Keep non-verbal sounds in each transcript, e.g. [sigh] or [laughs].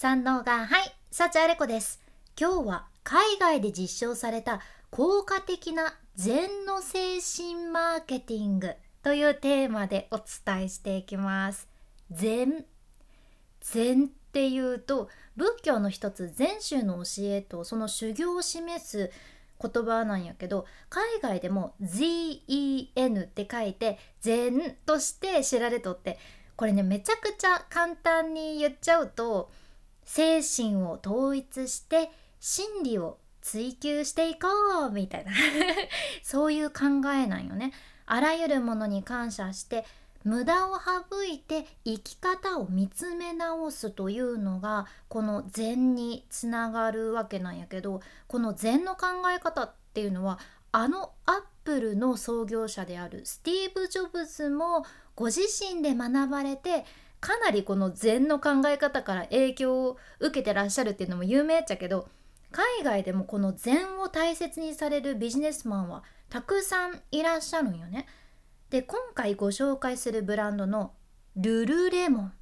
三能がはい幸あれ子です。今日は海外で実証された効果的な禅の精神マーケティングというテーマでお伝えしていきます。禅。禅っていうと仏教の一つ禅宗の教えとその修行を示す言葉なんやけど海外でも ZEN って書いて禅として知られとってこれねめちゃくちゃ簡単に言っちゃうと精神を統一して真理を追求していこうみたいな [laughs] そういう考えなんよね。あらゆるものに感謝して無駄を省いて生き方を見つめ直すというのがこの禅につながるわけなんやけどこの禅の考え方っていうのはあのアップルの創業者であるスティーブ・ジョブズもご自身で学ばれてかなりこの禅の考え方から影響を受けてらっしゃるっていうのも有名っちゃけど海外でもこの禅を大切にされるビジネスマンはたくさんいらっしゃるんよね。で今回ご紹介するブランドのルルレモン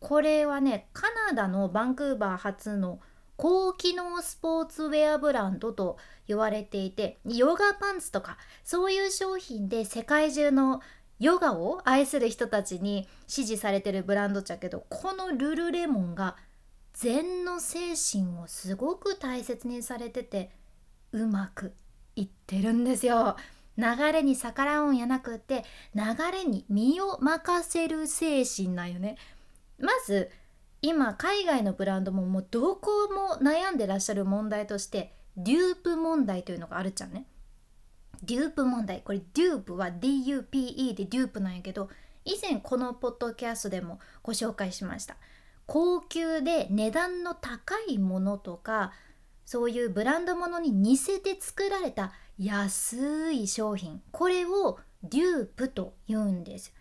これはねカナダのバンクーバー発の高機能スポーツウェアブランドと言われていてヨガパンツとかそういう商品で世界中のヨガを愛する人たちに支持されてるブランドじゃけどこのルルレモンが禅の精神をすごく大切にされててうまくいってるんですよ。流れに逆らうんやなくって流れに身を任せる精神なんよね。まず今海外のブランドももうどこも悩んでらっしゃる問題としてデュープ問題というのがあるじゃんね。dupe 問題。これ dupe は DUPE で dupe なんやけど以前このポッドキャストでもご紹介しました。高級で値段の高いものとかそういうブランド物に似せて作られた安い商品これを dupe と言うんです。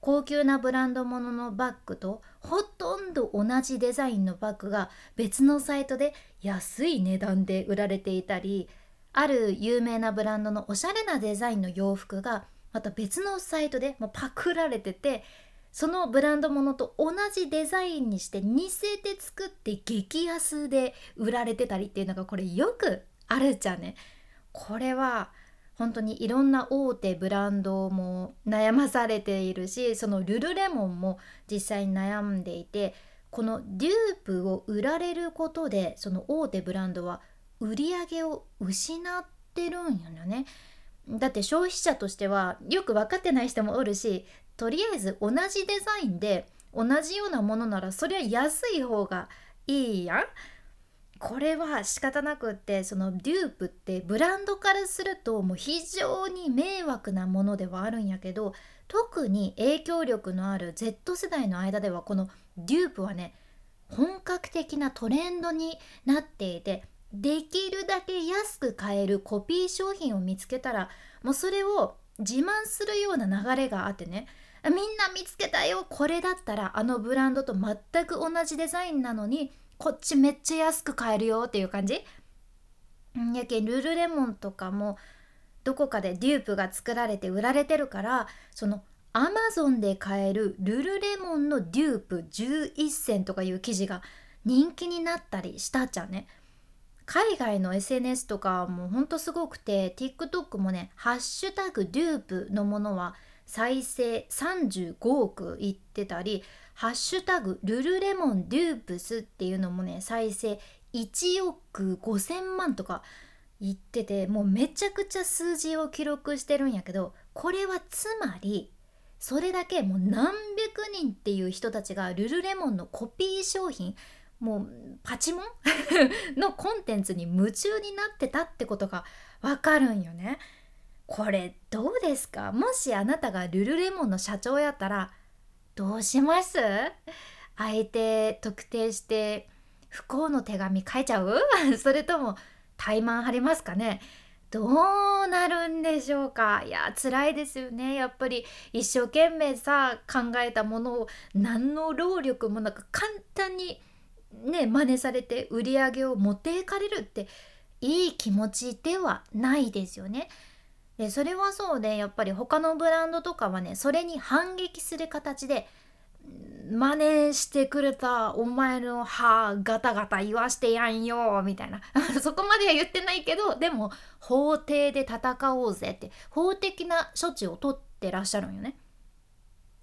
高級なブランド物のバッグとほとんど同じデザインのバッグが別のサイトで安い値段で売られていたりある有名なブランドのおしゃれなデザインの洋服がまた別のサイトでもうパクられててそのブランドものと同じデザインにして似せて作って激安で売られてたりっていうのがこれよくあるじゃんね。これは本当にいろんな大手ブランドも悩まされているしそのルルレモンも実際に悩んでいてこのデュープを売られることでその大手ブランドは売り上げを失ってるんよね。だって消費者としてはよく分かってない人もおるしとりあえず同じデザインで同じようなものならそりゃ安い方がいいやん。これは仕方なくってそのデュープってブランドからするともう非常に迷惑なものではあるんやけど特に影響力のある Z 世代の間ではこのデュープはね本格的なトレンドになっていてできるだけ安く買えるコピー商品を見つけたらもうそれを自慢するような流れがあってねみんな見つけたよこれだったらあのブランドと全く同じデザインなのにこっちめっちゃ安く買えるよっていう感じやけんルルレモンとかもどこかでデュープが作られて売られてるからそのアマゾンで買えるルルレモンのデュープ11選とかいう記事が人気になったりしたじゃんね。海外の SNS とかもうほんとすごくて TikTok もね「ハッシュタグデュープ」のものは再生35億いってたり「ハッシュタグルルレモンデュープス」っていうのもね再生1億5,000万とかいっててもうめちゃくちゃ数字を記録してるんやけどこれはつまりそれだけもう何百人っていう人たちがルルレモンのコピー商品もうパチモン？[laughs] のコンテンツに夢中になってたってことがわかるんよね。これどうですか？もしあなたがルルレモンの社長やったらどうします？相手特定して不幸の手紙書いちゃう？[laughs] それとも怠慢張りますかね？どうなるんでしょうか？いや辛いですよね。やっぱり一生懸命さ考えたものを何の労力もなく簡単にね真似されて売り上げを持っていかれるっていい気持ちではないですよね。でそれはそうでやっぱり他のブランドとかはねそれに反撃する形で真似してくれたお前の歯ガタガタ言わしてやんよみたいな [laughs] そこまでは言ってないけどでも法廷で戦おうぜって法的な処置を取ってらっしゃるんよね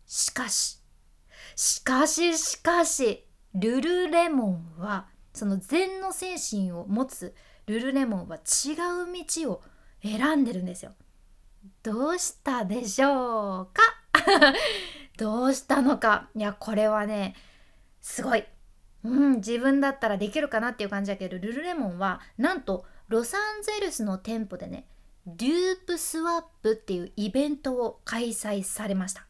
しかししかししかしルルレモンはその禅の精神を持つルルレモンは違う道を選んでるんですよ。どうしたでしょうか？[laughs] どうしたのか？いやこれはねすごい。うん自分だったらできるかなっていう感じだけどルルレモンはなんとロサンゼルスの店舗でねデュープスワップっていうイベントを開催されました。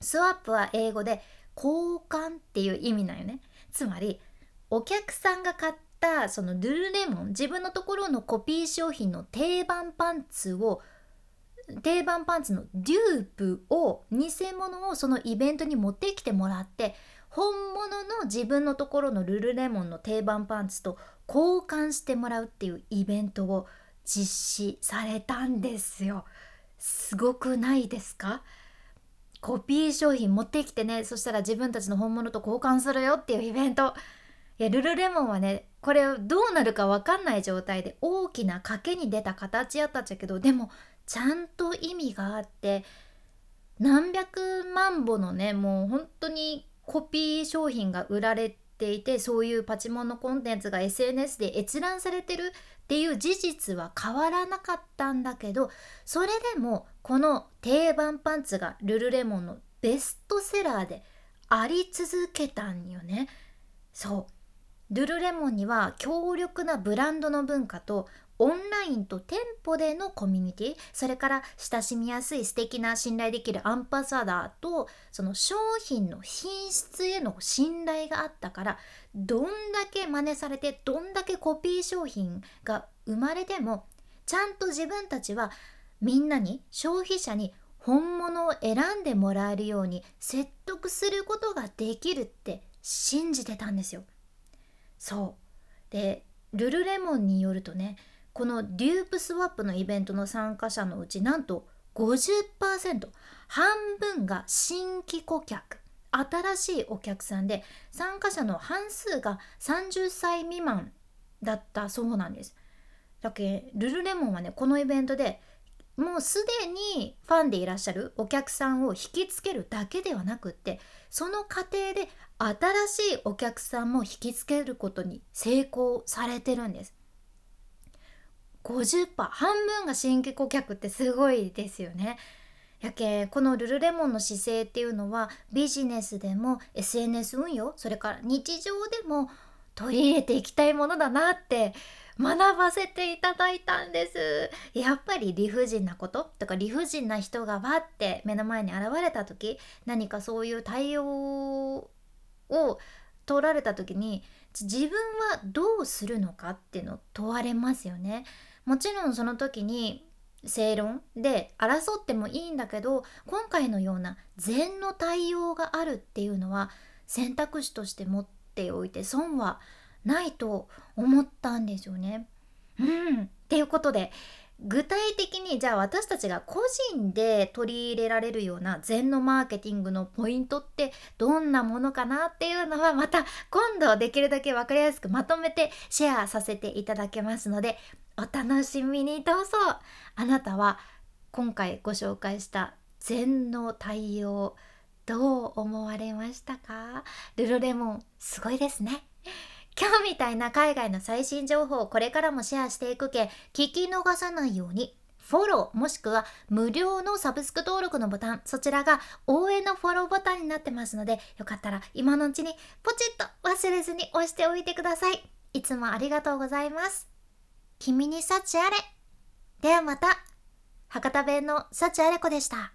スワップは英語で交換っていう意味なんよねつまりお客さんが買ったそのルルレモン自分のところのコピー商品の定番パンツを定番パンツのデュープを偽物をそのイベントに持ってきてもらって本物の自分のところのルルレモンの定番パンツと交換してもらうっていうイベントを実施されたんですよ。すごくないですか？コピー商品持ってきてねそしたら自分たちの本物と交換するよっていうイベント。いやルルレモンはねこれどうなるか分かんない状態で大きな賭けに出た形やったっちゃけどでもちゃんと意味があって何百万本のねもう本当にコピー商品が売られていてそういうパチモンのコンテンツが SNS で閲覧されてるっていう事実は変わらなかったんだけどそれでもこの定番パンツがルルレモンのベストセラーであり続けたんよね。そうルルレモンには強力なブランドの文化とオンラインと店舗でのコミュニティそれから親しみやすい素敵な信頼できるアンパサダーとその商品の品質への信頼があったからどんだけ真似されてどんだけコピー商品が生まれてもちゃんと自分たちはみんなに消費者に本物を選んでもらえるように説得することができるって信じてたんですよ。そうでルルレモンによるとねこのデュープスワップのイベントの参加者のうちなんと50%半分が新規顧客新しいお客さんで参加者の半数が30歳未満だったそうなんです。だけルルレモンはねこのイベントでもうすでにファンでいらっしゃるお客さんを引きつけるだけではなくってその過程で新しいお客さんも引きつけることに成功されてるんです。50%半分が新規顧客ってすごいですよね。やけこのルルレモンの姿勢っていうのはビジネスでも SNS 運用それから日常でも取り入れていきたいものだなって学ばせていただいたんですやっぱり理不尽なこととか理不尽な人がわって目の前に現れた時何かそういう対応を取られた時に自分はどうするのかっていうのを問われますよね。もちろんその時に正論で争ってもいいんだけど今回のような禅の対応があるっていうのは選択肢として持っておいて損はないと思ったんですよね。うん、っていうことで具体的にじゃあ私たちが個人で取り入れられるような禅のマーケティングのポイントってどんなものかなっていうのはまた今度できるだけ分かりやすくまとめてシェアさせていただけますのでお楽しみにどうぞ。あなたは今回ご紹介した禅の対応どう思われましたか？ルルレモンすごいですね。今日みたいな海外の最新情報をこれからもシェアしていくけ聞き逃さないように。フォローもしくは無料のサブスク登録のボタン。そちらが応援のフォローボタンになってますのでよかったら今のうちにポチッと忘れずに押しておいてください。いつもありがとうございます。君に幸あれ。ではまた。博多弁の幸あれ子でした。